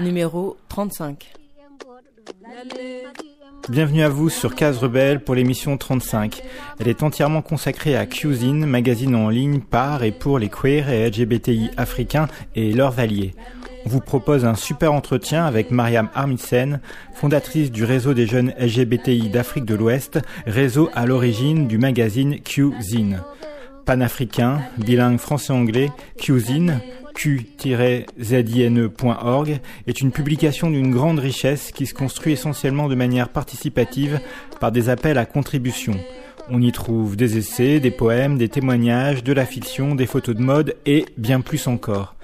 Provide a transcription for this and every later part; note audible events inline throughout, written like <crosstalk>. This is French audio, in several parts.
Numéro 35. Bienvenue à vous sur Case Rebelle pour l'émission 35. Elle est entièrement consacrée à Cuisine, magazine en ligne par et pour les queers et LGBTI africains et leurs alliés. On vous propose un super entretien avec Mariam Armisen, fondatrice du réseau des jeunes LGBTI d'Afrique de l'Ouest, réseau à l'origine du magazine Cuisine. Panafricain, bilingue français-anglais, Cuisine, q-zine.org est une publication d'une grande richesse qui se construit essentiellement de manière participative par des appels à contribution. On y trouve des essais, des poèmes, des témoignages, de la fiction, des photos de mode et bien plus encore.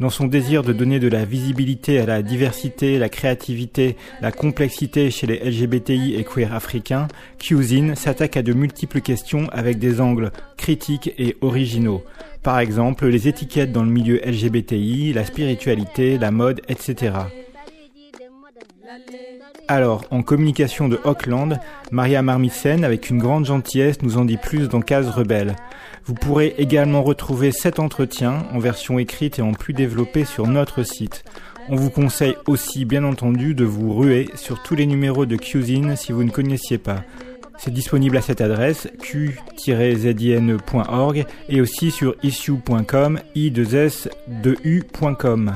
Dans son désir de donner de la visibilité à la diversité, la créativité, la complexité chez les LGBTI et queer africains, Cuisine s'attaque à de multiples questions avec des angles critiques et originaux. Par exemple, les étiquettes dans le milieu LGBTI, la spiritualité, la mode, etc. Alors, en communication de Auckland, Maria Marmissen, avec une grande gentillesse, nous en dit plus dans Case Rebelle. Vous pourrez également retrouver cet entretien en version écrite et en plus développé sur notre site. On vous conseille aussi, bien entendu, de vous ruer sur tous les numéros de Cuisine si vous ne connaissiez pas. C'est disponible à cette adresse q-zine.org et aussi sur issue.com, i2s2u.com.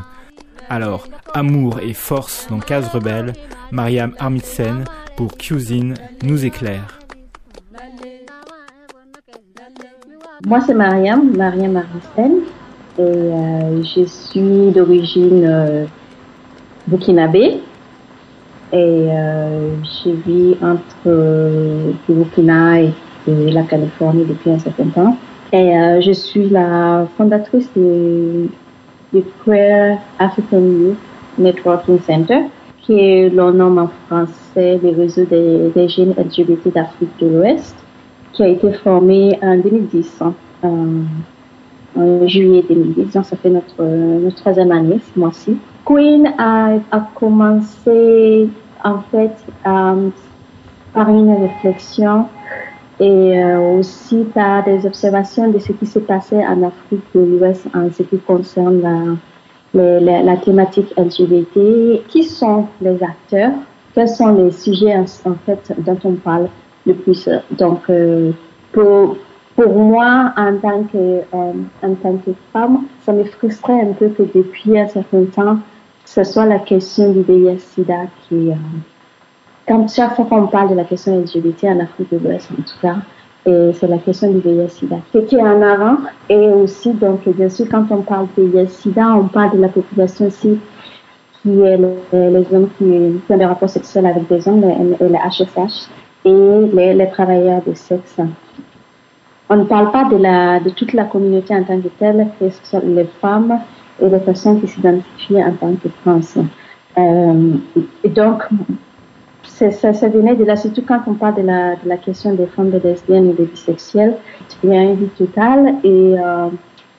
Alors, amour et force dans Case Rebelle, Mariam Armitsen pour Cuisine nous éclaire. Moi, c'est Mariam, Mariam Armitsen, et euh, je suis d'origine euh, burkinabé. Et euh, je vis entre le Burkina et, la Californie depuis un certain temps. Et je suis la fondatrice du, Queer African Youth Networking Center, qui est le nom en français des réseaux des, des jeunes LGBT d'Afrique de l'Ouest, qui a été formé en 2010, hein, en, juillet 2010. Donc, ça fait notre, notre troisième année ce mois-ci. Queen a, commencé en fait euh, par une réflexion et euh, aussi par des observations de ce qui s'est passé en Afrique de l'Ouest en ce qui concerne la, la, la, thématique LGBT. Qui sont les acteurs? Quels sont les sujets en, fait dont on parle le plus? Donc, euh, pour, pour moi, en tant que, en tant que femme, ça me frustrait un peu que depuis un certain temps, ce soit la question du VIH-Sida qui, euh, quand chaque fois qu'on parle de la question LGBT en Afrique de l'Ouest, en tout cas, et c'est la question du VIH-Sida qui est en avant. Et aussi, donc, bien sûr, quand on parle de VIH-Sida, on parle de la population aussi qui est les, hommes qui ont des rapports sexuels avec des hommes, les, les HSH, et les, les, travailleurs de sexe. On ne parle pas de, la, de toute la communauté en tant que telle, que ce sont les femmes, et les personnes qui s'identifient en tant que trans. Euh, et donc, ça, ça, venait de là, surtout quand on parle de la, de la question des femmes de lesbiennes et des bisexuels, il y a une vie totale et, euh,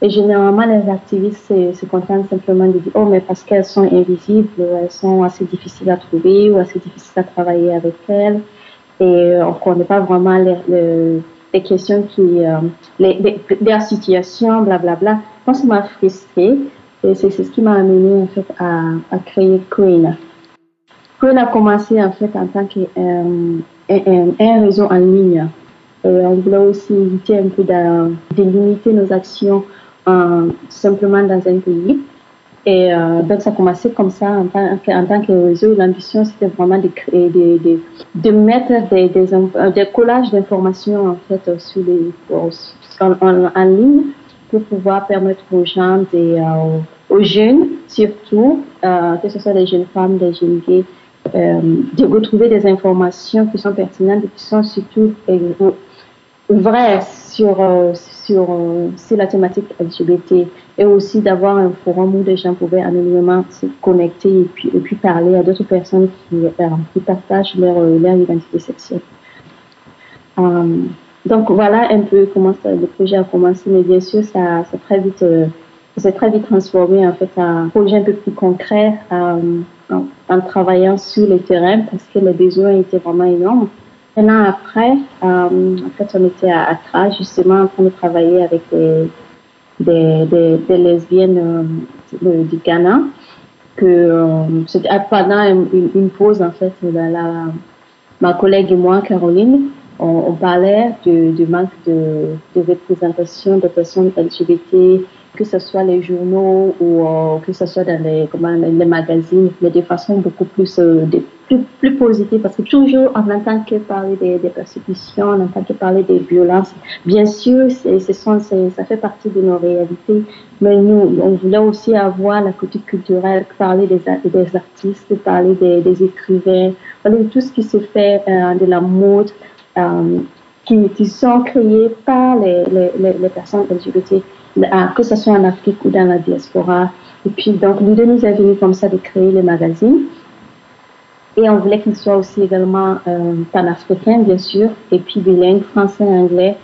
et généralement les activistes se, se, contentent simplement de dire oh mais parce qu'elles sont invisibles, elles sont assez difficiles à trouver ou assez difficiles à travailler avec elles et on ne connaît pas vraiment les, les, les questions qui, euh, les, les, leur situation, blablabla. Moi, ça m'a frustrée et c'est ce qui m'a amené en fait à, à créer Queen. Queen a commencé en fait en tant qu'un euh, un, un, réseau en ligne. Et on voulait aussi éviter un peu de, limiter nos actions euh, simplement dans un pays. Et euh, donc ça a commencé comme ça en tant, en tant que réseau. L'ambition c'était vraiment de créer, de, de, de mettre des, des, des collages d'informations en fait sur les, en, en, en ligne pour pouvoir permettre aux gens, euh, aux jeunes surtout, euh, que ce soit des jeunes femmes, des jeunes gays, euh, de retrouver des informations qui sont pertinentes et qui sont surtout vraies sur, sur, sur la thématique LGBT et aussi d'avoir un forum où des gens pouvaient anonymement se connecter et puis, et puis parler à d'autres personnes qui, qui partagent leur, leur identité sexuelle. Donc voilà un peu comment le projet a commencé, mais bien sûr, ça, vite, s'est très vite transformé en fait un projet un peu plus concret en, travaillant sur le terrain parce que les besoins étaient vraiment énormes. Un an après, en fait, on était à Accra justement en train de travailler avec des, lesbiennes du Ghana que euh, pendant une, pause en fait ma collègue et moi Caroline on, parlait du, du manque de, de, représentation de personnes LGBT que ce soit les journaux ou euh, que ce soit dans les, comment, les magazines, mais de façon beaucoup plus, euh, plus, plus positive, parce que toujours on n'entend que parler des, des, persécutions, on n'entend que parler des violences. Bien sûr, ce sont, ça fait partie de nos réalités, mais nous, on voulait aussi avoir la côté culturelle, parler des, des artistes, parler des, des écrivains, parler de tout ce qui se fait euh, de la mode. Qui, qui sont créés par les, les, les personnes LGBT que ce soit en Afrique ou dans la diaspora. Et puis, donc, l'idée nous est venue comme ça de créer le magazine. Et on voulait qu'il soit aussi également euh, panafricain, bien sûr, et puis bilingue, français, anglais.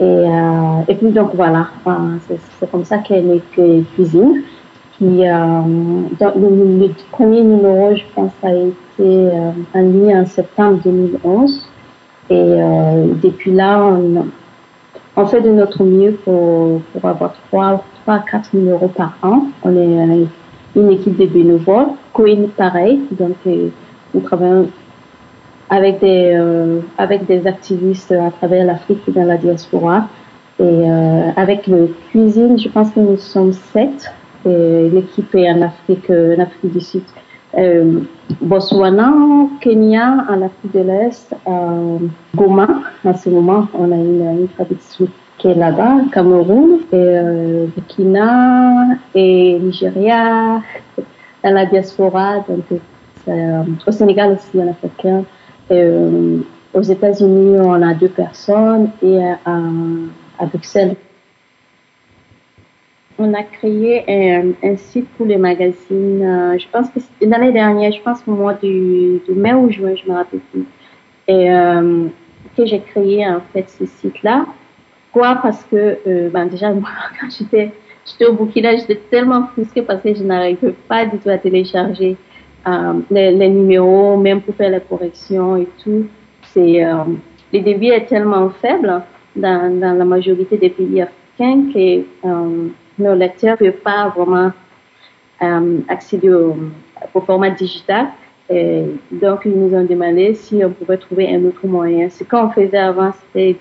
Et, euh, et puis, donc, voilà, c'est comme ça qu'est née Cuisine. Qui, euh, donc, le, premier numéro, je pense, a été euh, en ligne en septembre 2011. Et euh, depuis là, on, on fait de notre mieux pour, pour avoir 3, 3 4 numéros par an. On est une équipe de bénévoles. Coin, pareil. Donc, euh, nous travaillons avec des, euh, avec des activistes à travers l'Afrique et dans la diaspora. Et euh, avec le cuisine, je pense que nous sommes sept. L'équipe est en Afrique, en Afrique du Sud. Euh, Botswana, Kenya, en Afrique de l'Est, euh, Goma, en ce moment, on a une, une tradition qui est là-bas, Cameroun, euh, Burkina, et Nigeria, dans la diaspora, donc euh, au Sénégal aussi, en Afrique. Euh, aux États-Unis, on a deux personnes, et à, à Bruxelles, on a créé un, site pour les magazines. Euh, je pense que l'année dernière, je pense au mois du, mai ou juin, je me rappelle plus. Et euh, que j'ai créé en fait ce site-là. Pourquoi? Parce que euh, ben déjà <laughs> moi, quand j'étais j'étais au Burkina, j'étais tellement frustrée parce que je n'arrivais pas du tout à télécharger les, les, numéros, même pour faire les corrections et tout. C'est euh, le débit est tellement faible dans, dans la majorité des pays africains que nos lecteurs ne peuvent pas vraiment euh, accéder au, format digital. Et donc, ils nous ont demandé si on pouvait trouver un autre moyen. Ce qu'on faisait avant, c'était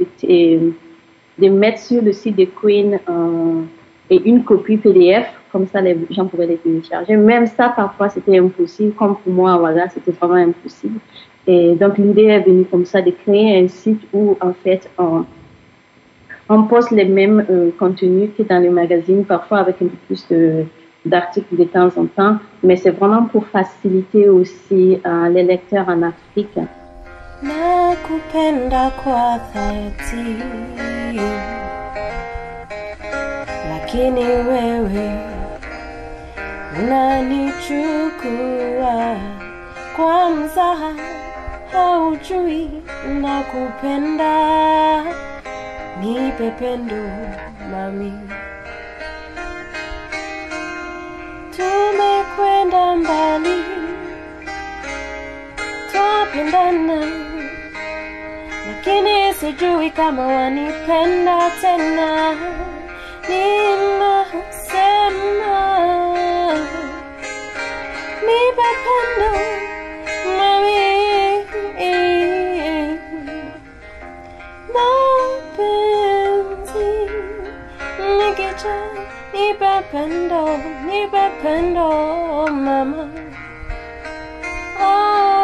de, mettre sur le site de Queen euh, et une copie PDF, comme ça les gens pouvaient les télécharger. Même ça, parfois, c'était impossible. Comme pour moi, voilà, c'était vraiment impossible. Et donc, l'idée est venue comme ça de créer un site où, en fait, on, on poste les mêmes euh, contenus que dans les magazines, parfois avec un peu plus d'articles de, temps en temps, mais c'est vraiment pour faciliter aussi euh, les lecteurs en Afrique. Nipe pendo mami. Tumekwenda mbali. Twapendana. Lakini sijui kama wanipenda tena. Ninasema nipe pendo mami Virgin, Nibapendo, Nibapendo, Mama. Oh.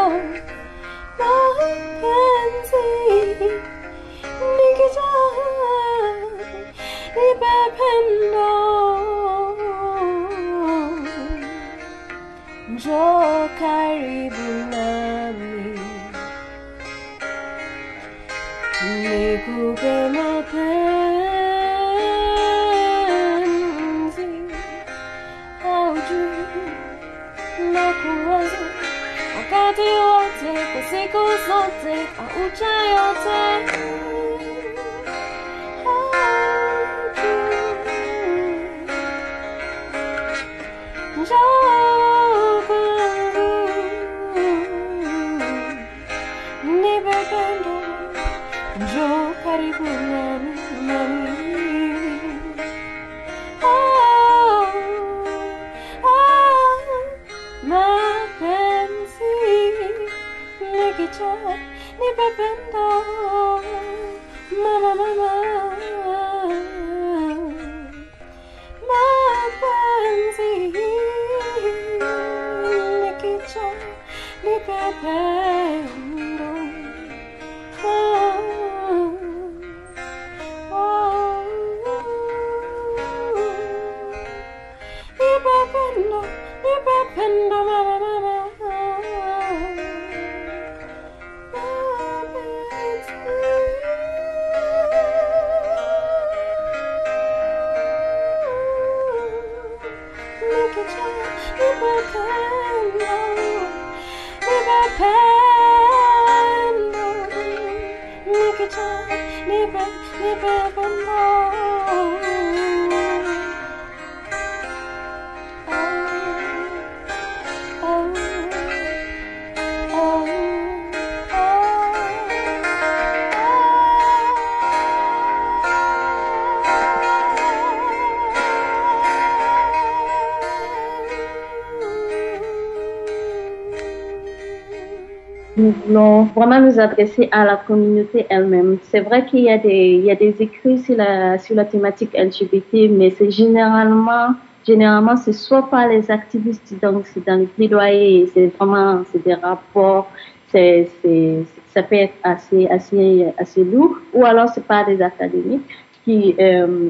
Nous voulons vraiment nous adresser à la communauté elle-même. C'est vrai qu'il y a des, il y a des écrits sur la, sur la thématique LGBT, mais c'est généralement, généralement, c'est soit par les activistes, donc c'est dans les plaidoyers, c'est vraiment, c'est des rapports, c'est, c'est, ça peut être assez, assez, assez lourd, ou alors c'est pas des académiques qui, euh,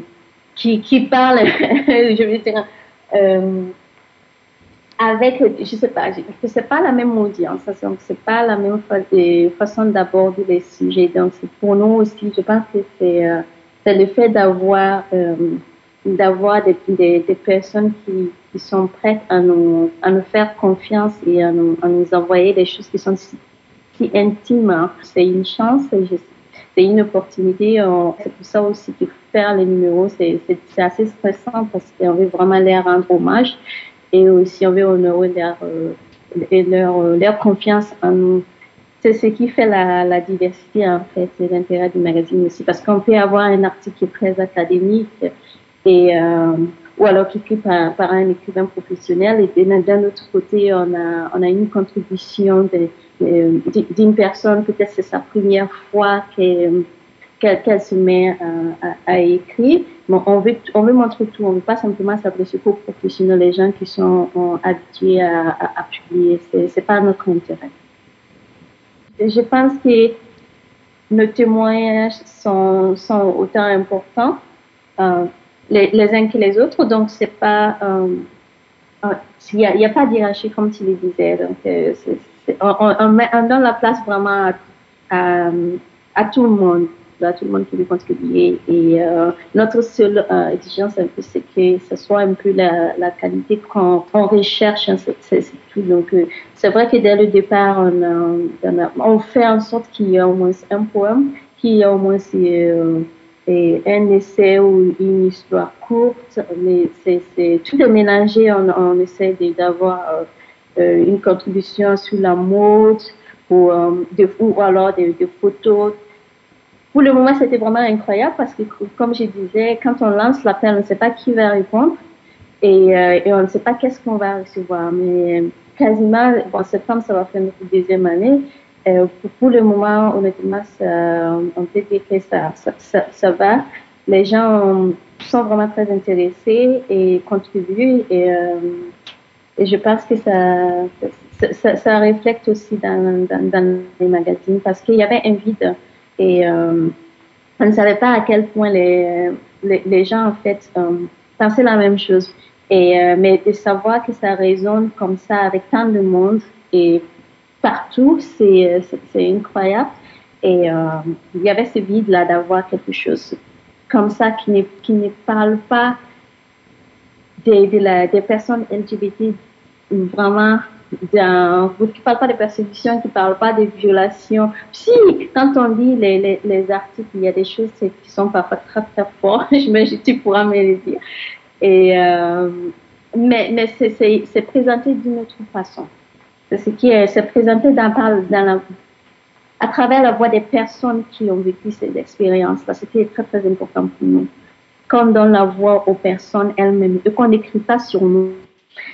qui, qui parlent, <laughs> je veux dire, euh, avec, je sais pas, c'est pas la même audience, donc c'est pas la même façon d'aborder les sujets. Donc pour nous aussi, je pense que c'est euh, le fait d'avoir euh, d'avoir des, personnes qui, sont prêtes à nous à nous faire confiance et à nous, envoyer des choses qui sont si, si intimes. Hein. C'est une chance, c'est une opportunité. C'est pour ça aussi que faire les numéros, c'est assez stressant parce qu'on veut vraiment les rendre hommage et aussi on veut honorer leur, euh, leur, euh, leur confiance en nous. C'est ce qui fait la, la diversité, en fait, et l'intérêt du magazine aussi, parce qu'on peut avoir un article qui est très académique et euh, ou alors qui est écrit par, par, un écrivain professionnel et d'un autre côté on a on a une contribution d'une personne peut-être c'est sa première fois qu'elle qu'elle se met à, à, écrire. Bon, on veut, on veut montrer tout. On ne veut pas simplement s'adresser aux professionnels, les gens qui sont habitués à, à, publier. C'est, c'est pas notre intérêt. Je pense que nos témoignages sont, sont autant importants euh, les, uns que les autres. Donc, c'est pas, euh, il n'y a, a, pas d'hierarchie comme tu le disais. Donc, euh, on, met, on donne la place vraiment à, à tout le monde tout le monde veut contribuer. Et euh, notre seule euh, exigence, un peu, c'est que ce soit un peu la, la qualité qu'on recherche. Hein, c'est tout. Donc, euh, c'est vrai que dès le départ, on, fait en sorte qu'il y ait au moins un poème, qu'il y ait au moins un essai ou une histoire courte. Mais c'est tout est mélangé. On, essaie d'avoir une contribution sur la mode ou, de, ou alors des photos pour le moment, c'était vraiment incroyable parce que, comme je disais, quand on lance l'appel, on ne sait pas qui va répondre et, euh, on ne sait pas qu'est-ce qu'on va recevoir. Mais quasiment, bon, septembre, ça va faire notre deuxième année. Euh, pour, le moment, honnêtement, on peut dire que ça, ça, va. Les gens sont vraiment très intéressés et contribuent et, euh, je pense que ça, ça, ça, reflète aussi dans les magazines parce qu'il y avait un vide et euh, on ne savait pas à quel point les, les, gens, en fait, euh, pensaient la même chose. Et, euh, mais de savoir que ça résonne comme ça avec tant de monde et partout, c'est, incroyable. Et euh, il y avait ce vide-là d'avoir quelque chose comme ça qui ne, qui ne parle pas des, de des personnes LGBT vraiment d'un, qui parle pas de persécution, qui parle pas de violation. Si, quand on lit les, les, les articles, il y a des choses qui sont parfois très très fortes, <laughs> je tu pourras me le dire. Et, euh, mais, mais c'est, c'est, c'est présenté d'une autre façon. C'est ce qui est, c'est présenté dans, dans la, à travers la voix des personnes qui ont vécu ces expériences. C'était très, très important pour nous. Qu'on donne la voix aux personnes elles-mêmes et qu'on n'écrit pas sur nous.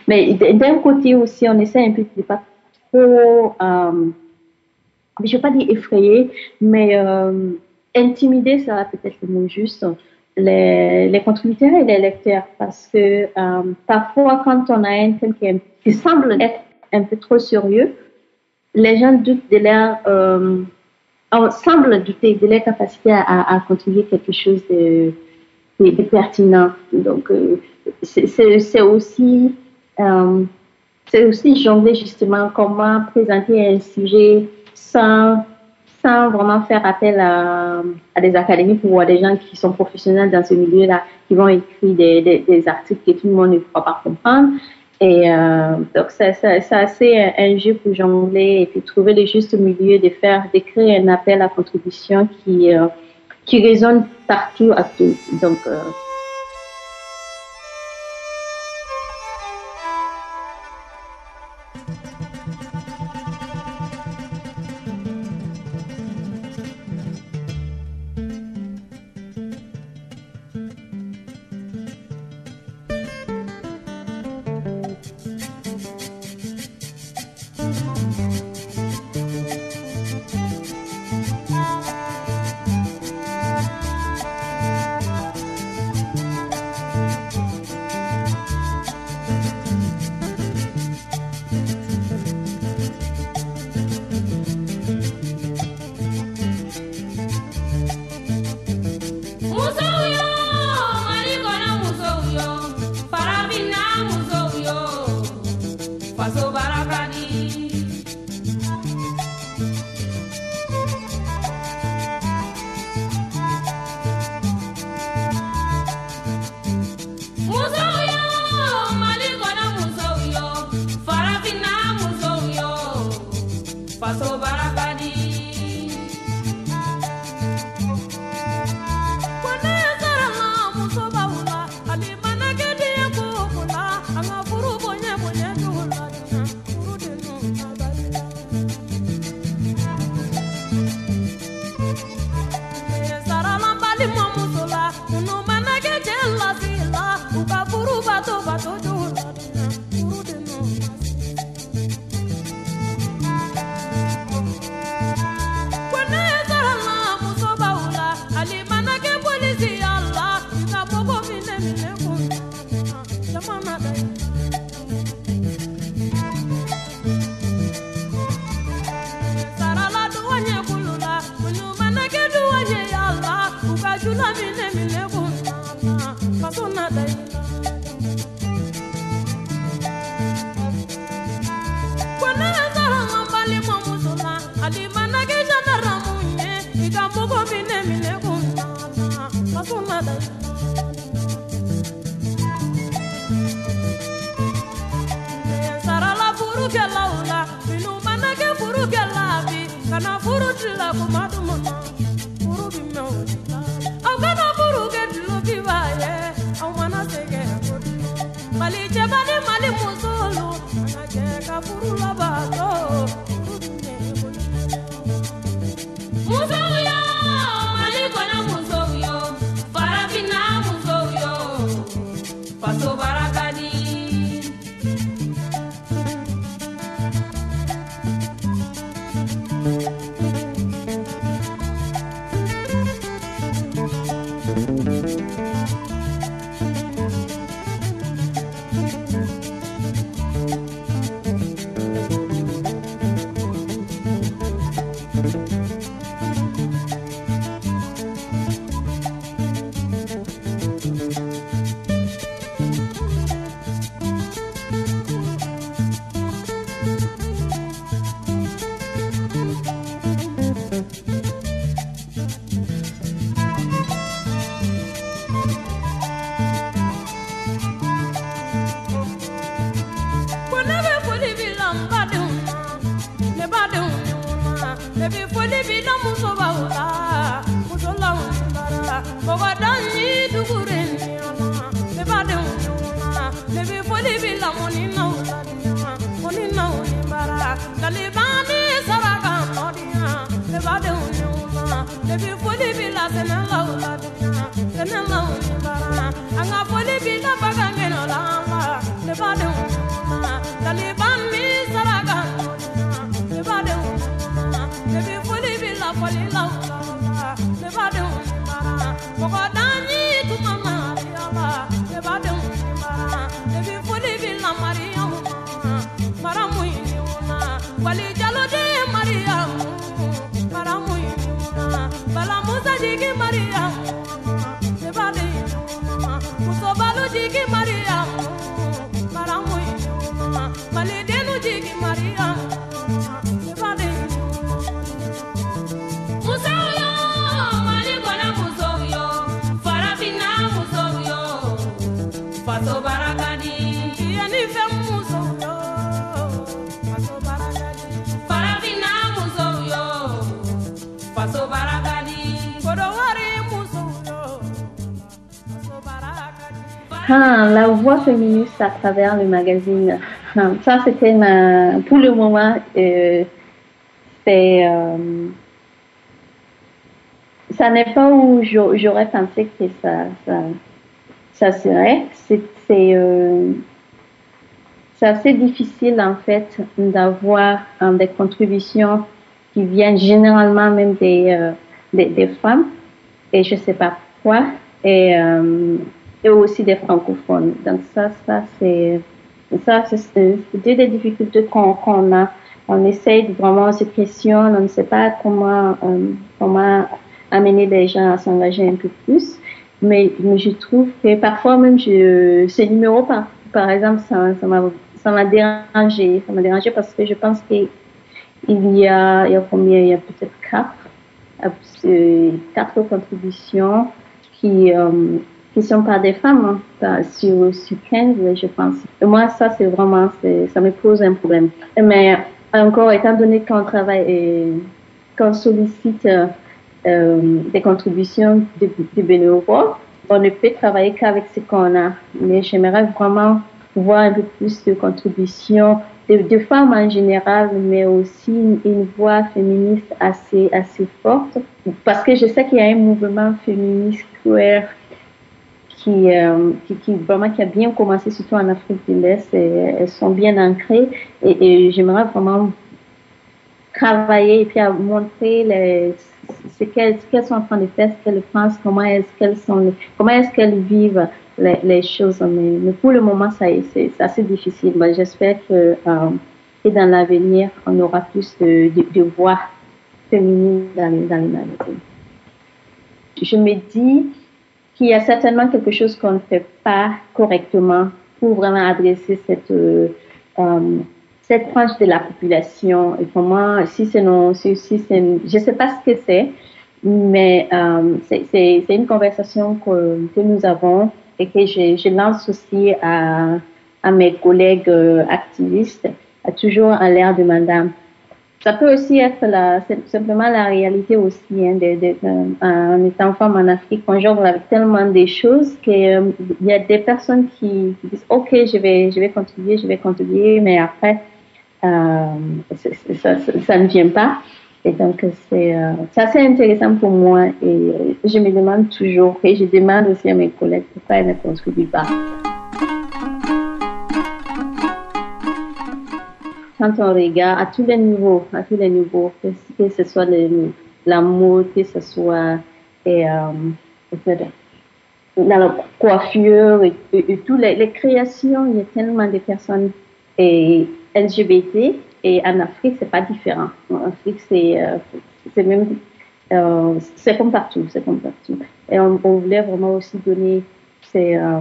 Mais d'un côté aussi, on essaie un peu de pas trop, euh, je vais pas dire effrayer, mais euh, intimider, ça va peut-être le mot juste, les, les, contributeurs et les lecteurs. Parce que euh, parfois, quand on a un thème qui, semble être un peu trop sérieux, les gens doutent de leur, euh, semblent douter de leur capacité à, à contribuer quelque chose de, de, de pertinent. Donc, euh, c'est aussi euh, c'est aussi jongler justement comment présenter un sujet sans, sans vraiment faire appel à, des académiques ou à des gens qui sont professionnels dans ce milieu-là, qui vont écrire des, des, articles que tout le monde ne pourra pas comprendre. Et euh, donc, c'est assez un jeu pour jongler et puis trouver le juste milieu de faire, d'écrire un appel à contribution qui, euh, qui résonne partout à tout. Mali cɛbali Mali sigue María. Ah, la voix féministe à travers le magazine. Ah, ça, c'était. Pour le moment, euh, c'est. euh, ça n'est pas où j'au- j'aurais pensé que ça, ça, serait. C'est euh, c'est assez difficile, en fait, d'avoir euh, des contributions qui viennent généralement même des, euh, des, femmes. Et je sais pas pourquoi. Et. Et aussi des francophones. Donc ça, ça c'est ça, c'est deux des difficultés qu'on qu'on a. On essaye vraiment se questionner, on ne sait pas comment euh, comment amener les gens à s'engager un peu plus. Mais, mais je trouve que parfois même je, ce numéro par par exemple ça ça m'a dérangé, ça m'a dérangé parce que je pense que il y a il y a combien? Il y a peut-être quatre euh, quatre contributions qui euh, qui sont pas des femmes, hein, pas sur, sur 15, je pense. Moi, ça, c'est vraiment, ça me pose un problème. Mais encore, étant donné qu'on travaille et qu'on sollicite euh, euh, des contributions de, bénévoles, on ne peut travailler qu'avec ce qu'on a. Mais j'aimerais vraiment voir un peu plus de contributions de, de femmes en général, mais aussi une, une voix féministe assez, assez forte. Parce que je sais qu'il y a un mouvement féministe queer qui, euh, qui, vraiment qui a bien commencé surtout en Afrique de l'Est et elles sont bien ancrées et, j'aimerais vraiment travailler et puis à montrer ce qu'elles sont en train de faire, ce qu'elles pensent, comment est-ce qu'elles sont, comment est-ce qu'elles vivent les, choses. Mais, pour le moment, c'est assez difficile. Mais j'espère que, euh, dans l'avenir, on aura plus de, voix féminines dans les, dans. Je me dis qu'il y a certainement quelque chose qu'on ne fait pas correctement pour vraiment adresser cette, euh, euh, cette tranche de la population. Et comment, si c'est non, si, si c'est, je sais pas ce que c'est, mais euh, c'est- une conversation que, que nous avons et que je, je lance aussi à, à mes collègues euh, activistes, à toujours en l'air de madame. Ça peut aussi être la, simplement la réalité aussi hein, de, en étant femme en Afrique, on jongle avec tellement de choses qu'il y a des personnes qui, disent ok je vais je vais contribuer je vais contribuer mais après euh, ça, ça, ne vient pas et donc c'est euh, assez intéressant pour moi et euh, je me demande toujours et je demande aussi à mes collègues pourquoi elles ne contribuent pas. Quand on regarde à tous les niveaux, à tous les niveaux, que, ce soit le- la mode, que ce soit et, euh, la coiffure et, et, les, créations, il y a tellement de personnes et LGBT et en Afrique c'est pas différent. En Afrique c'est euh, même euh, c'est comme partout, c'est partout. Et on, voulait vraiment aussi donner euh,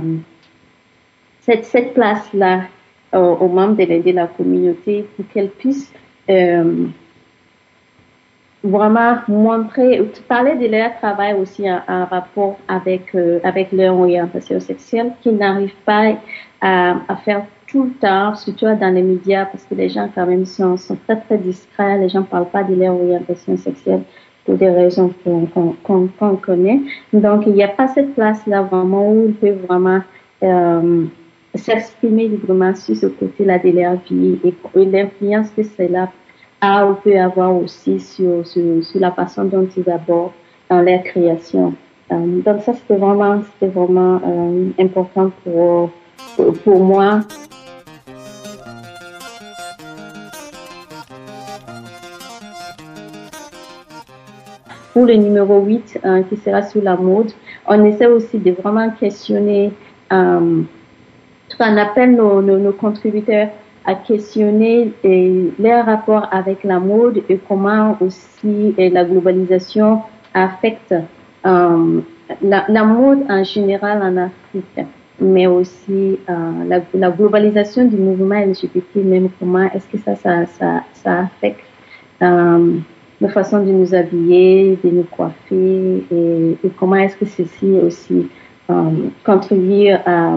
cette, cette place-là aux membres de la, de la communauté pour qu'elles puissent euh, vraiment montrer, parler de leur travail aussi en, rapport avec, euh, avec leur orientation sexuelle, qu'ils n'arrivent pas à, faire tout le temps, surtout dans les médias, parce que les gens quand même sont, sont très très discrets, les gens ne parlent pas de leur orientation sexuelle pour des raisons qu'on qu'on connaît. Donc il n'y a pas cette place-là vraiment où ils peuvent vraiment euh, s'exprimer librement sur ce côté-là de leur vie et, l'influence que cela art peut avoir aussi sur, sur, la façon dont ils abordent dans leur création. Euh, donc ça, c'était vraiment, c'était vraiment euh, important pour, pour, moi. Pour le numéro 8, euh, qui sera sur la mode, on essaie aussi de vraiment questionner, euh, on appelle nos, nos, nos contributeurs à questionner et leur rapport avec la mode et comment aussi et la globalisation affecte euh, la, la, mode en général en Afrique, mais aussi euh, la, la, globalisation du mouvement LGBT, même comment est-ce que ça, ça, ça, ça affecte euh, la façon de nous habiller, de nous coiffer et, et comment est-ce que ceci aussi euh, contribue à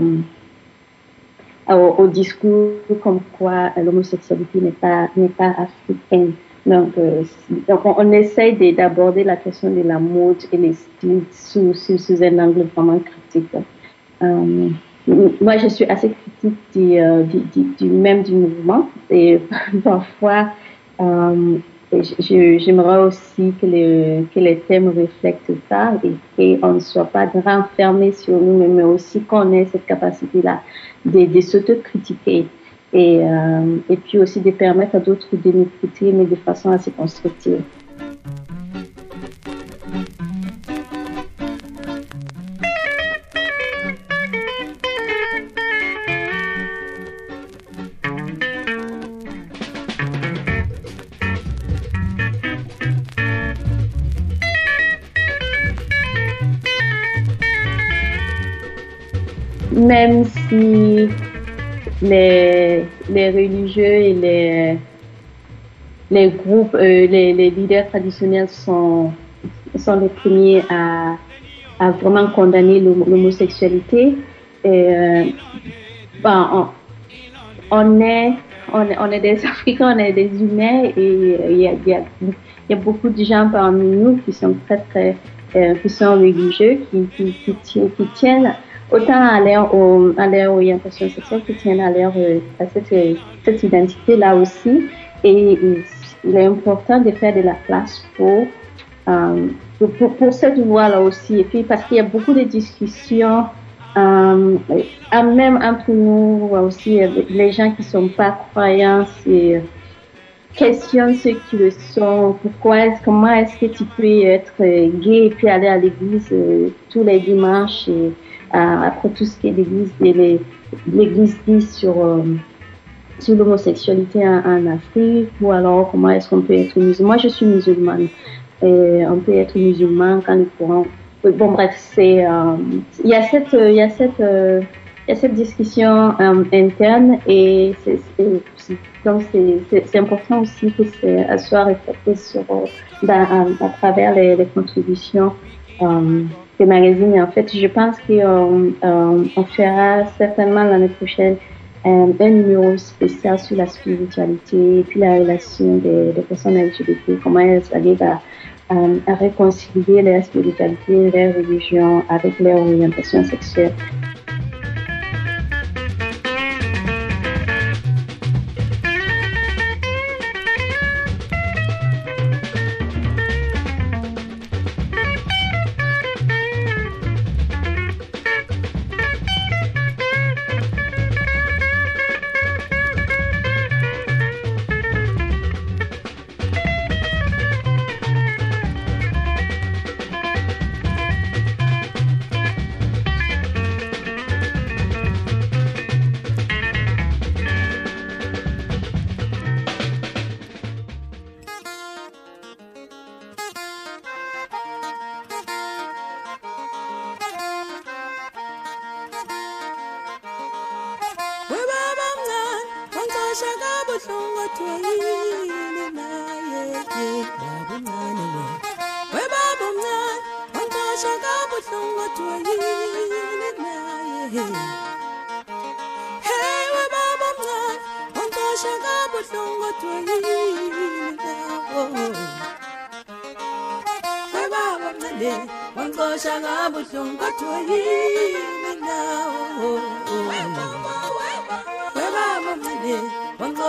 au, discours comme quoi l'homosexualité n'est pas n'est pas africaine. Donc, euh, donc on, essaye d'aborder la question de la mode et les styles sous, sous, un angle vraiment critique. Euh, moi, je suis assez critique du, euh, du, même du mouvement et <laughs> parfois j'aimerais aussi que, le, que les thèmes reflètent ça et qu'on ne soit pas renfermé sur nous, mais aussi qu'on ait cette capacité-là de, de s'autocritiquer et, euh, et puis aussi de permettre à d'autres de nous critiquer, mais de façon assez constructive. Les groupes, euh, les, leaders traditionnels sont, sont les premiers à, à vraiment condamner l'homosexualité. Euh, bon, on, est, on, des <laughs> Africains, on est des humains et il y a, y, y a beaucoup de gens parmi nous qui sont très, très, euh, qui sont religieux, qui, qui, tiennent, autant à leur, à leur orientation sexuelle qui tiennent à, leur, à cette, cette identité-là aussi. Et il est important de faire de la place pour, euh, pour, pour, cette voie-là aussi. Et puis parce qu'il y a beaucoup de discussions, euh, même entre nous aussi, les gens qui sont pas croyants, c'est questionnent ceux qui le sont. Pourquoi est comment est-ce que tu peux être gay et puis aller à l'église euh, tous les dimanches et, après tout ce que l'Église l'Église dit sur euh, sur l'homosexualité en, Afrique ou alors comment est-ce qu'on peut être musulman. Moi, je suis musulmane et on peut être musulman quand le courant. Bon, bref, c'est euh, il y a cette y a cette euh, il y a cette discussion interne et c'est important aussi que ça soit reflété sur à, travers les, contributions des magazines. En fait, je pense qu'on euh, on fera certainement l'année prochaine un, un, numéro spécial sur la spiritualité puis la relation des, des personnes LGBT, comment elles arrivent à, à, à réconcilier leur spiritualité, leur religion avec leur orientation sexuelle.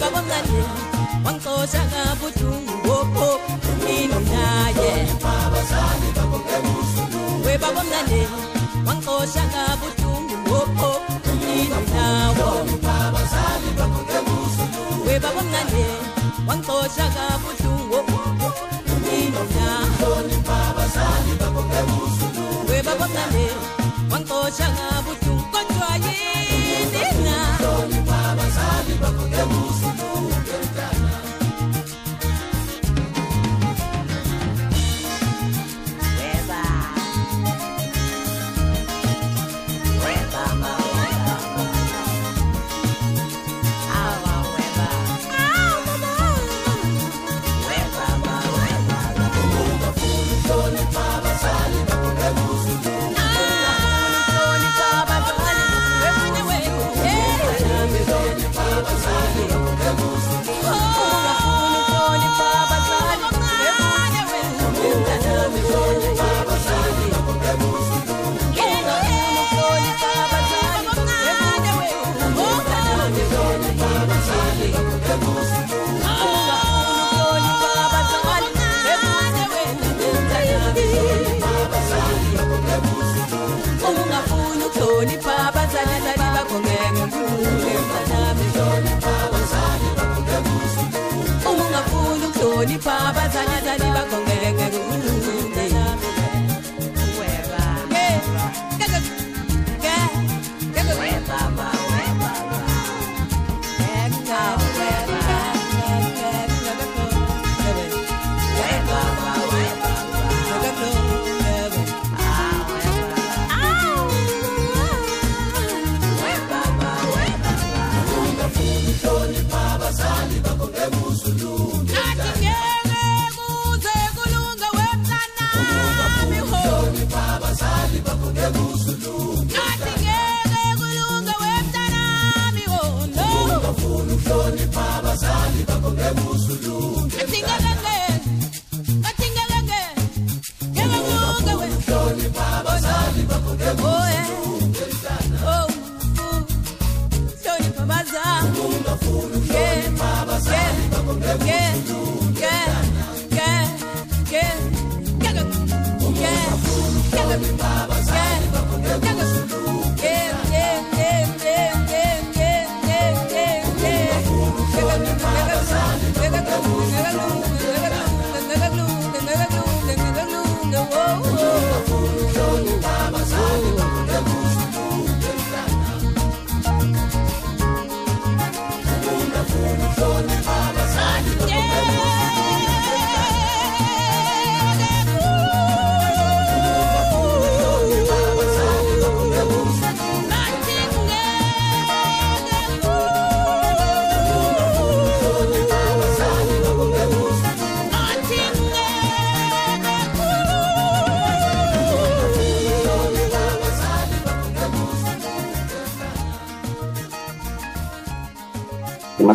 bakonganye wankozaga butungu wopo umino naye we bakonganye wankozaga butungu wopo umino nawo we bakonganye wankozaga butungu wopo umino nawo we bakonganye wankozaga butungu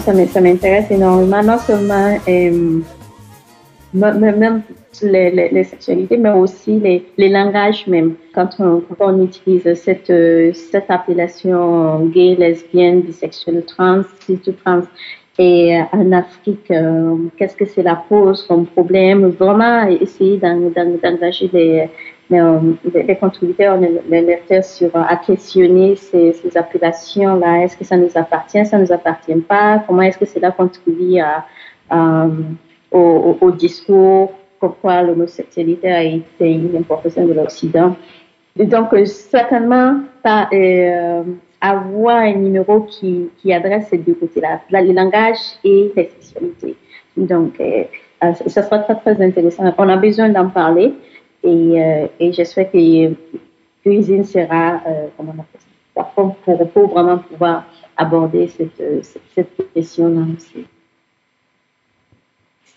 ça m'in- ça m'intéresse énormément, non seulement même les, sexualités, mais aussi les, langages même. Quand on, utilise cette, cette appellation gay, lesbienne, bisexuelle, trans, trans, et euh, en Afrique, euh, qu'est-ce que cela pose comme problème? Vraiment essayer d'en- d'en- d'engager les, les, contributeurs, les, lecteurs sur, à questionner ces, ces appellations-là. Est-ce que ça nous appartient, ça nous appartient pas? Comment est-ce que cela contribue à, au, au, discours? Pourquoi l'homosexualité a été une importation de l'Occident? Donc, certainement, pas, euh, avoir un numéro qui, qui adresse ces deux côtés-là, le langage et la sexualité. Donc, euh, euh, ça sera très, très intéressant. On a besoin d'en parler et, euh, et j'espère que cuisine sera, euh, comment on appelle ça, pour, vraiment pouvoir aborder cette, cette, cette question-là aussi.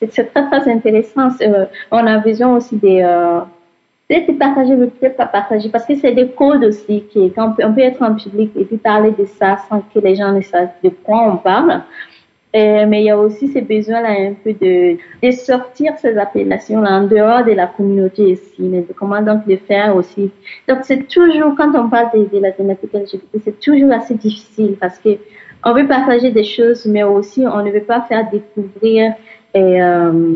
C'est très, très intéressant. on a besoin aussi des peut-être partager, mais peut-être pas partager, parce que c'est des codes aussi, qui, on peut, on peut, être en public et puis parler de ça sans que les gens ne sachent de quoi on parle. Euh, mais il y a aussi ce besoin-là un peu de, sortir ces appellations-là en dehors de la communauté ici, mais comment donc le faire aussi. Donc c'est toujours, quand on parle de, la thématique LGBT, c'est toujours assez difficile parce que on veut partager des choses, mais aussi on ne veut pas faire découvrir et euh,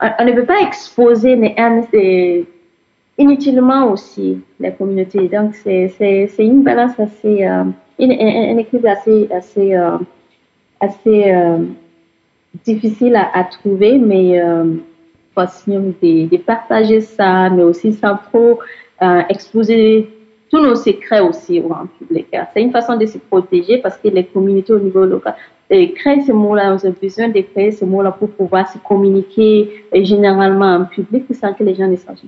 on ne veut pas exposer les, les inutilement aussi la communauté. Donc c'est une balance assez euh, un, équilibre assez assez euh, assez euh, difficile à, trouver, mais euh, de, de partager ça, mais aussi sans trop euh, exposer tous nos secrets aussi au grand public. C'est une façon de se protéger parce que les communautés au niveau local et créer ces mots-là, on a besoin de créer ces mots-là pour pouvoir se communiquer euh, généralement en public sans que les gens ne sachent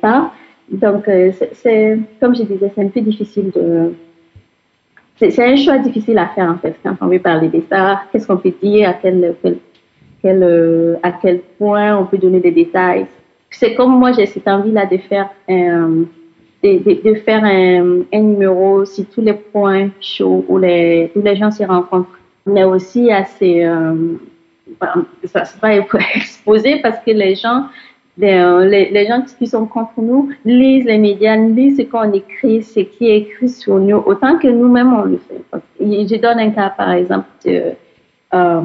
pas. Donc, c'est, comme je disais, c'est un peu difficile de... C'est, un choix difficile à faire, en fait, quand on veut parler de ça. Qu'est-ce qu'on peut dire, à quel, euh, à quel point on peut donner des détails? C'est comme moi, j'ai cette envie-là de faire un, de, de, faire un, numéro sur tous les points chauds où les, où les gens se rencontrent mais aussi assez, euh, ça pas <laughs> exposé parce que les gens, les, les, gens qui sont contre nous lisent les médias, lisent ce qu'on écrit, ce qui est écrit sur nous, autant que nous-mêmes on le fait. Je donne un cas, par exemple, de, euh,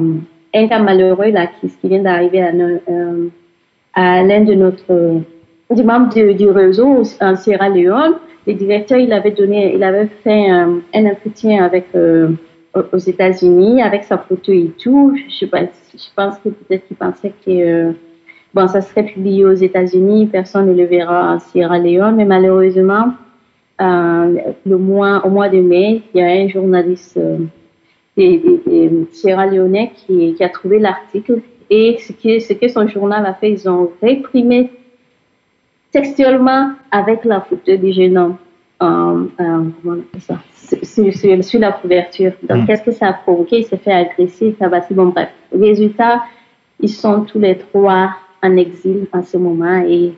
un cas malheureux là, qui, qui vient d'arriver à, euh, l'un de notre du membre du, réseau en Sierra Leone. Le directeur, il avait donné, il avait fait un, entretien avec euh, aux États-Unis avec sa photo et tout. Je, je pense que peut-être qu'il pensait que euh, bon, ça serait publié aux États-Unis, personne ne le verra en Sierra Leone, mais malheureusement, euh, le mois, au mois de mai, il y a un journaliste euh, des, des, Sierra Leone qui, qui a trouvé l'article et ce que, ce que son journal a fait, ils ont réprimé textuellement avec la photo du jeune homme. Euh, euh, ça sur, sur, la couverture. Donc, mm. qu'est-ce que ça a provoqué? Il s'est fait agresser, tabassé. Bon, bref. Résultat, ils sont tous les trois en exil en ce moment et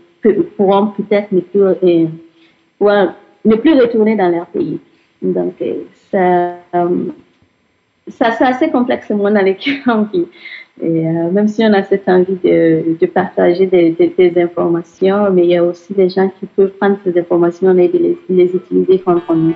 pourront peut-être ne plus, euh, ne plus retourner dans leur pays. Donc, euh, ça, euh, ça c'est assez complexe le monde avec <laughs> qui et euh, même si on a cette envie de, de partager des, informations, mais il y a aussi des gens qui peuvent prendre ces informations et les, les utiliser contre nous.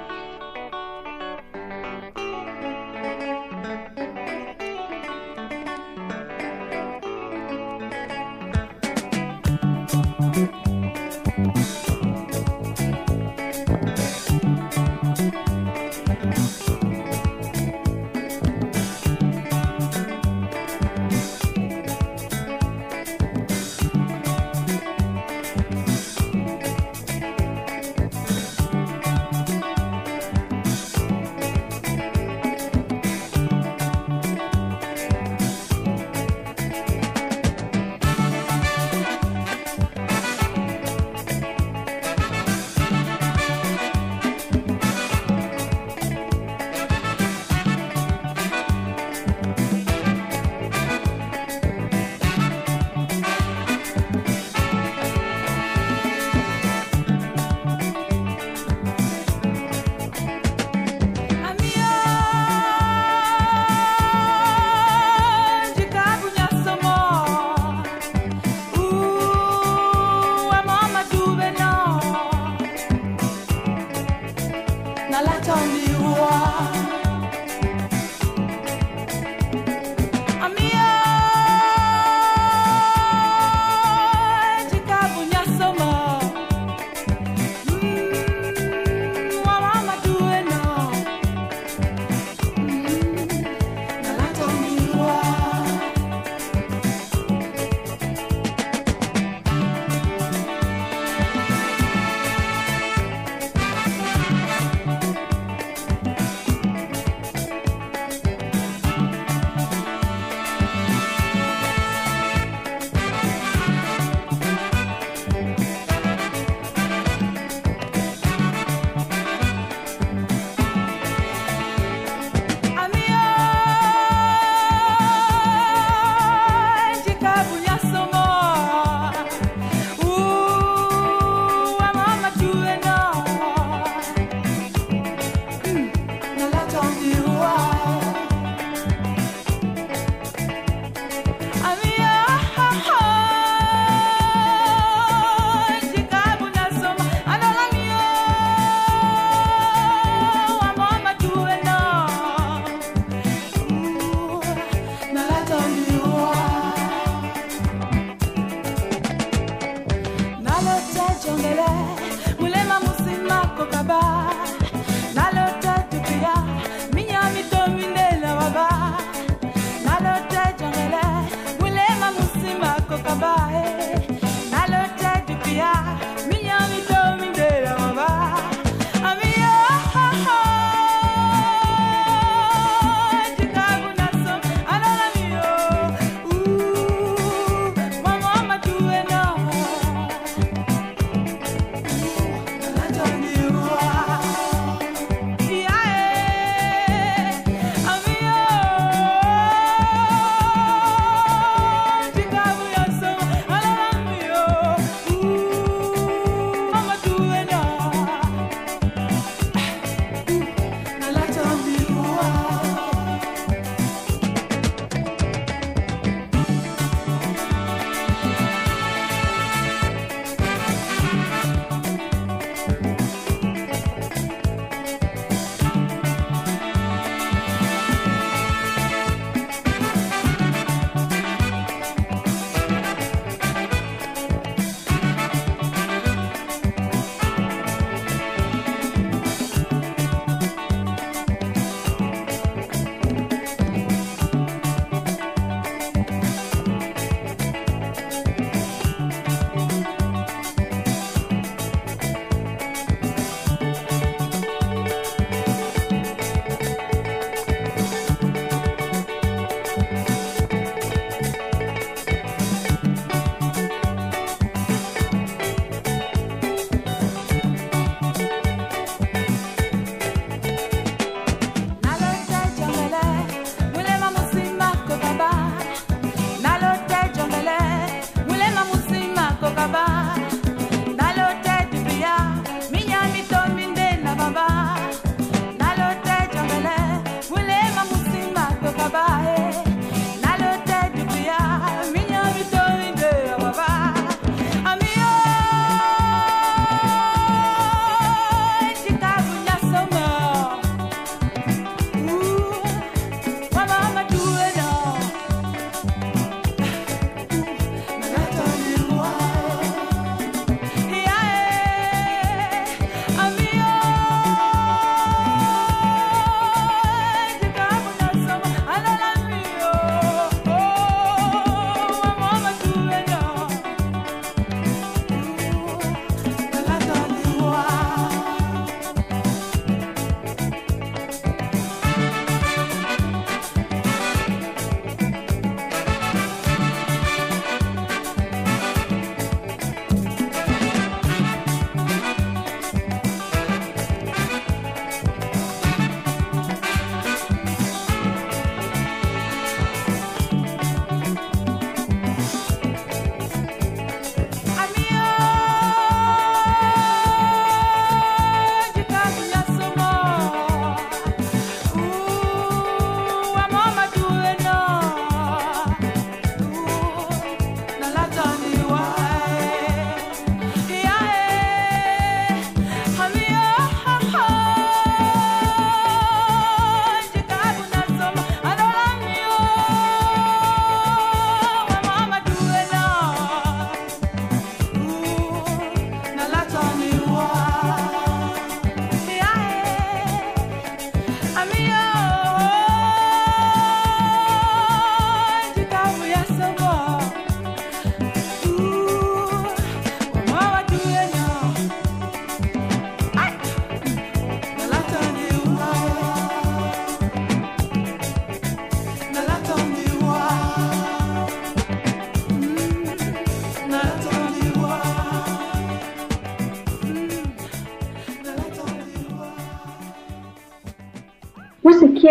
I'm here.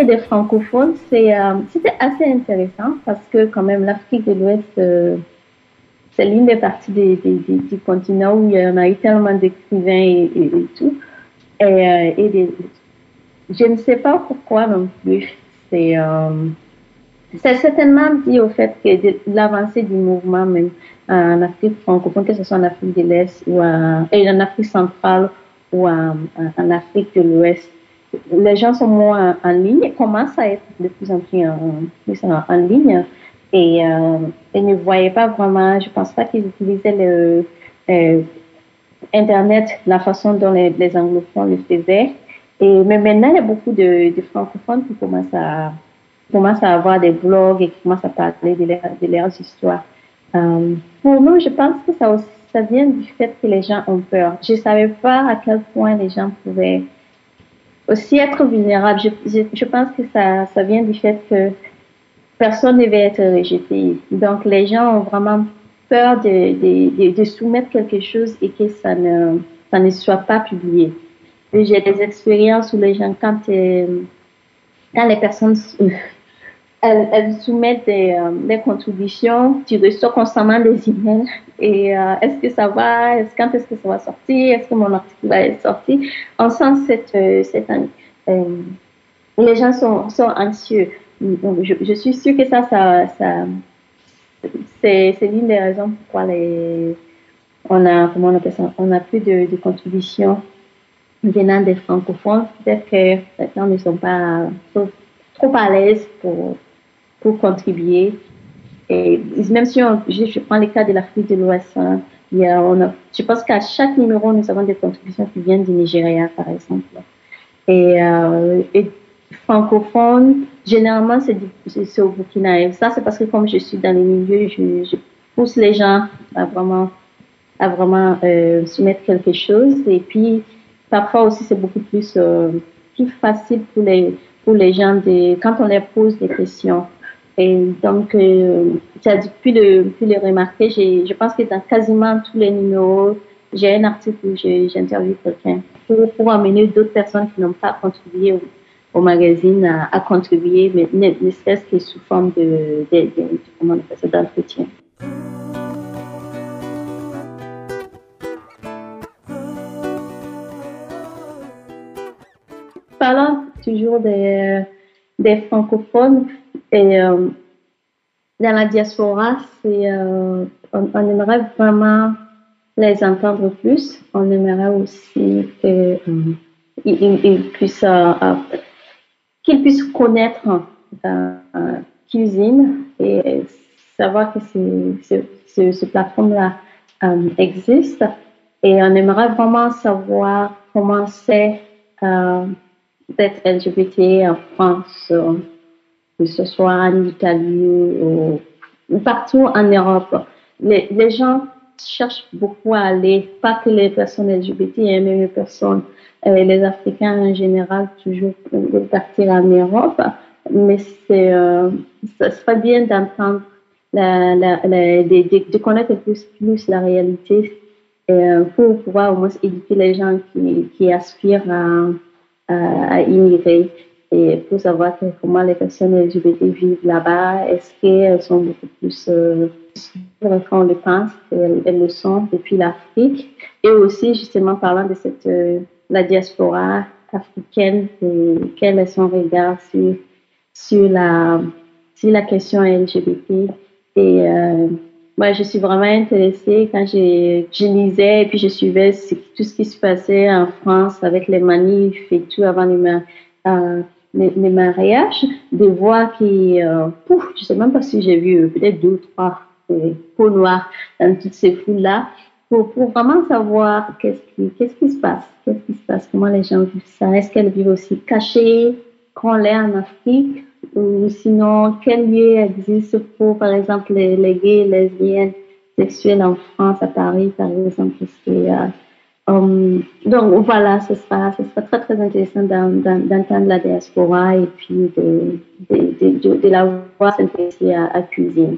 Des francophones, c'est, euh, c'était assez intéressant parce que quand même l'Afrique de l'Ouest, euh, c'est l'une des parties du continent où il y en a eu tellement d'écrivains et, tout. Et, euh, je ne sais pas pourquoi non plus. C'est, c'est certainement dit au fait que l'avancée du mouvement même en Afrique francophone, que ce soit en Afrique de l'Est ou et en Afrique centrale ou en Afrique de l'Ouest, les gens sont moins en, ligne, commencent à être de plus en plus en, en, ligne et euh, ils ne voyaient pas vraiment, je pense pas qu'ils utilisaient le, euh, Internet la façon dont les, anglophones le faisaient. Et, mais maintenant, il y a beaucoup de, francophones qui commencent à, commencent à avoir des blogs et qui commencent à parler de, leur, de leurs histoires. Euh, pour nous, je pense que ça, ça vient du fait que les gens ont peur. Je savais pas à quel point les gens pouvaient aussi être vulnérables. Je, je, je pense que ça, ça vient du fait que personne ne veut être rejeté. Donc, les gens ont vraiment peur de, de, de, soumettre quelque chose et que ça ne, ça ne soit pas publié. J'ai des expériences où les gens, quand, euh, quand les personnes elles, elles soumettent des, euh, des, contributions, tu reçois constamment des emails et euh, est-ce que ça va, quand est-ce que ça va sortir, est-ce que mon article va être sorti? On sent cette, euh, cette les gens sont, anxieux. Donc, je, suis sûre que ça, ça, c'est, l'une des raisons pourquoi on a, comment on appelle ça, on a plus de, de contributions venant des francophones. Peut-être que les gens ne sont pas trop, trop à l'aise pour, pour contribuer. Et même si je, prends le cas de l'Afrique de l'Ouest, hein, je pense qu'à chaque numéro, nous avons des contributions qui viennent du Nigeria, par exemple. Et, euh, francophone, généralement, c'est au Burkina. Et ça, c'est parce que comme je suis dans les milieux, je, je pousse les gens à vraiment, à vraiment euh, soumettre quelque chose. Et puis, parfois aussi, c'est beaucoup plus, euh, plus facile pour les, pour les gens de, quand on leur pose des questions. Et donc, euh, as pu le, pu le remarquer, je pense que dans quasiment tous les numéros, j'ai un article où j'interviewe quelqu'un pour, pour amener d'autres personnes qui n'ont pas contribué au, au magazine à, à, contribuer, mais ne, ne serait-ce que sous forme de, de, de, comment on appelle ça, d'entretien. Parlant toujours des, des francophones et euh, dans la diaspora, c'est euh, on, on, aimerait vraiment les entendre plus. On aimerait aussi qu'ils euh, puissent qu'ils puissent connaître la cuisine et savoir que ce, plateforme-là existe. Et on aimerait vraiment savoir comment c'est d'être LGBT en France, que ce soit en Italie ou, ou partout en Europe. Les, gens cherchent beaucoup à aller, pas que les personnes LGBT, mais même les personnes euh, les Africains en général toujours de partir en Europe, mais c'est euh, serait bien d'entendre la, la, la, de, connaître plus, plus la réalité euh, pour pouvoir au moins éduquer les gens qui, qui aspirent à, à immigrer et pour savoir comment les personnes LGBT vivent là-bas, est-ce qu'elles sont beaucoup plus euh, qu'on le pense, elles, elles le sont depuis l'Afrique, et aussi justement parlant de cette euh, la diaspora africaine quel est son regard sur, sur, la, sur la question LGBT. Et euh, moi, je suis vraiment intéressée quand je, je lisais et puis je suivais tout ce qui se passait en France avec les manifs et tout avant les, les, les mariages, de voir qui, euh, pouf, je sais même pas si j'ai vu peut-être deux ou trois euh, peaux noires dans toutes ces foules-là pour, pour vraiment savoir qu'est-ce qui, qui se passe, qu'est-ce qui se passe, comment les gens vivent ça, est-ce qu'elles vivent aussi cachées quand on est en Afrique, ou sinon, quel lieu existe pour, par exemple, les, les gays, lesbiennes, sexuelles en France, à Paris, par exemple, c'est, euh, um, donc voilà, ce sera, ce sera très très intéressant d'entendre la diaspora et puis de, de, de, de, la voir s'intéresser à, à cuisine.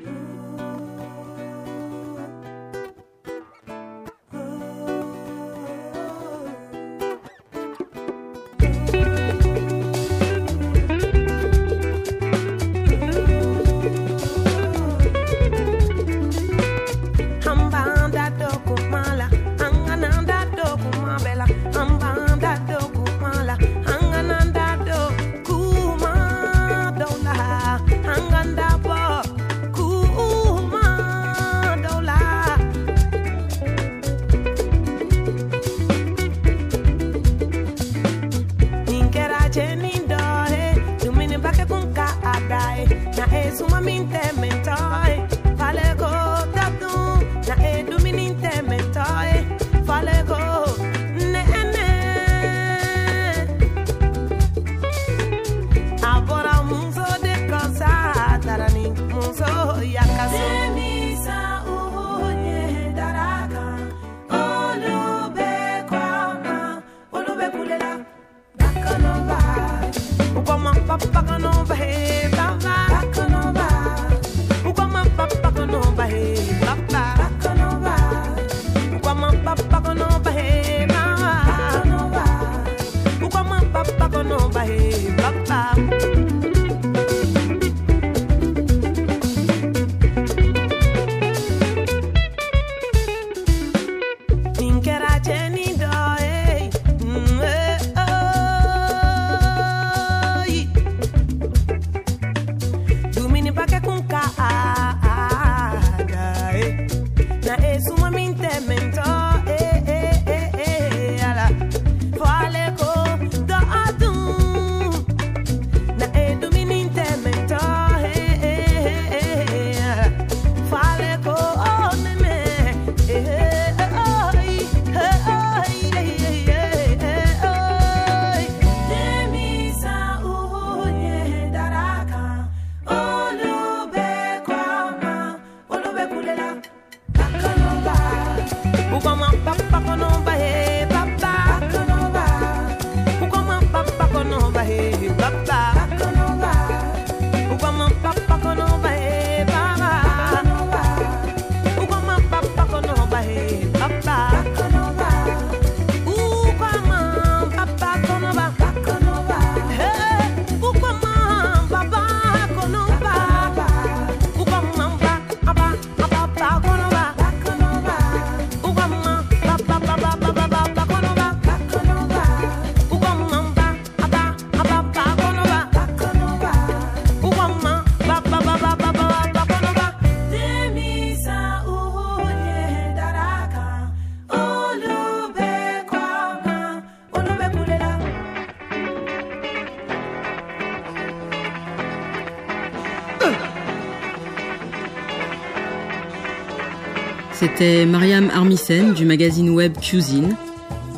C'était Mariam Armisen du magazine web Cuisine.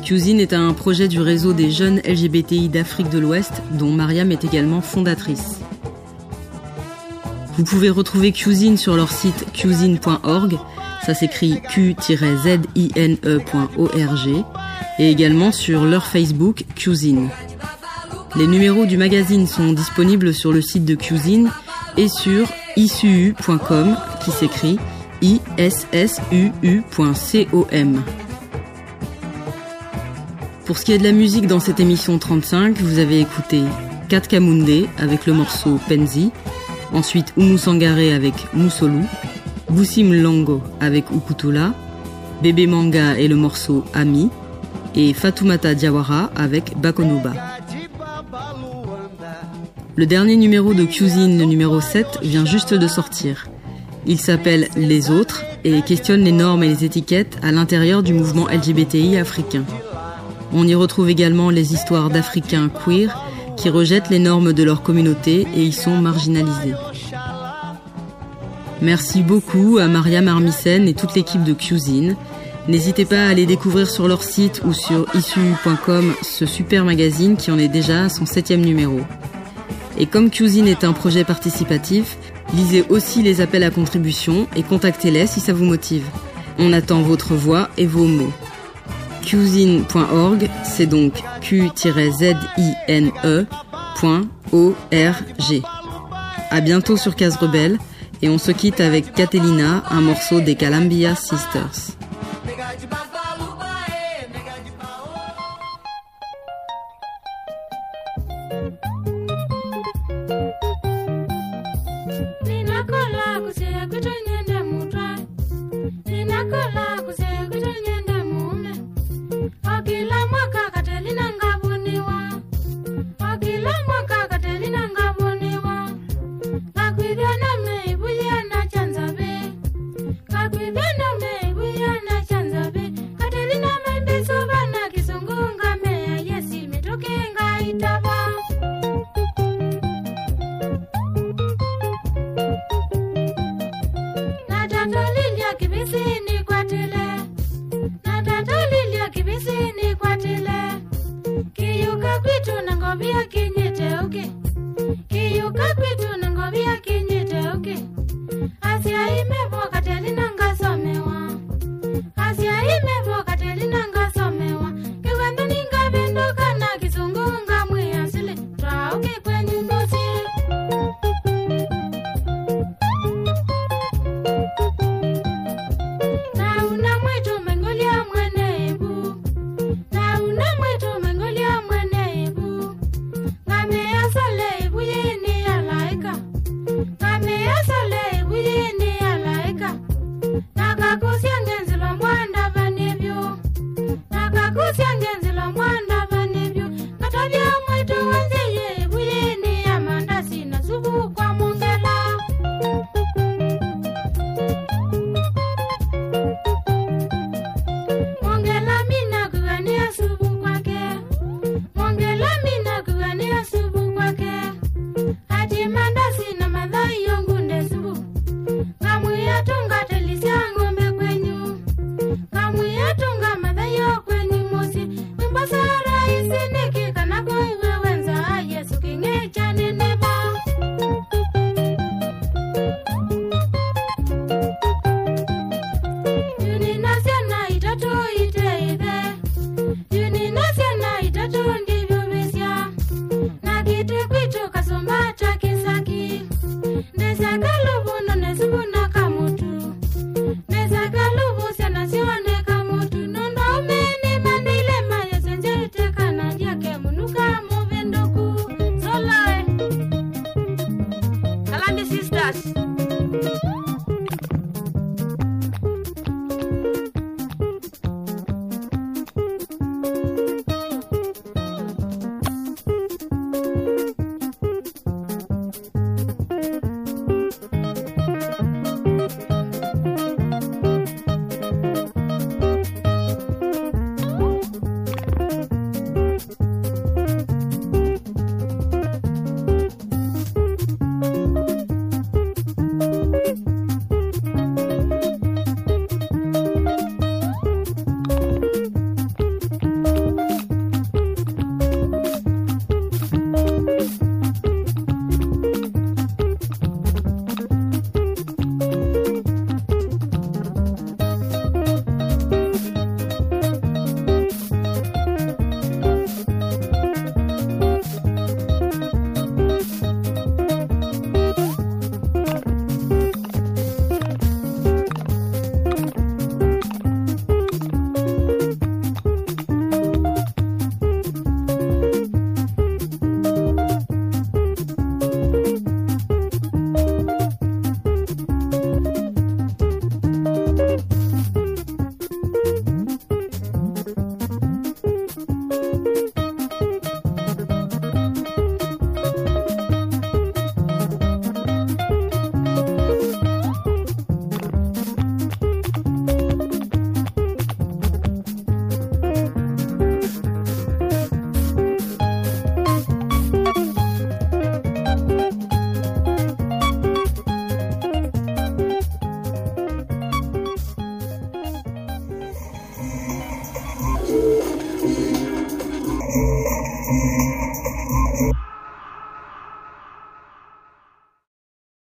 Cuisine est un projet du réseau des jeunes LGBTI d'Afrique de l'Ouest dont Mariam est également fondatrice. Vous pouvez retrouver Cuisine sur leur site cuisine.org, ça s'écrit q-zine.org, et également sur leur Facebook Cuisine. Les numéros du magazine sont disponibles sur le site de Cuisine et sur isuu.com qui s'écrit issuu.com. Pour ce qui est de la musique dans cette émission 35, vous avez écouté Kat Kamunde avec le morceau Penzi, ensuite Umu Sangare avec Musolu, Busim Longo avec Ukutula, Bébé Manga et le morceau Ami, et Fatoumata Diawara avec Bakonoba. Le dernier numéro de Cuisine, numéro 7, vient juste de sortir. Il s'appelle Les Autres et questionne les normes et les étiquettes à l'intérieur du mouvement LGBTI africain. On y retrouve également les histoires d'Africains queer qui rejettent les normes de leur communauté et y sont marginalisés. Merci beaucoup à Mariam Armisen et toute l'équipe de Cuisine. N'hésitez pas à aller découvrir sur leur site ou sur issu.com ce super magazine qui en est déjà à son septième numéro. Et comme Cuisine est un projet participatif, lisez aussi les appels à contribution et contactez-les si ça vous motive. On attend votre voix et vos mots. Cuisine.org, c'est donc q-zine.org. À bientôt sur Case Rebelle et on se quitte avec Catelina, un morceau des Calambia Sisters.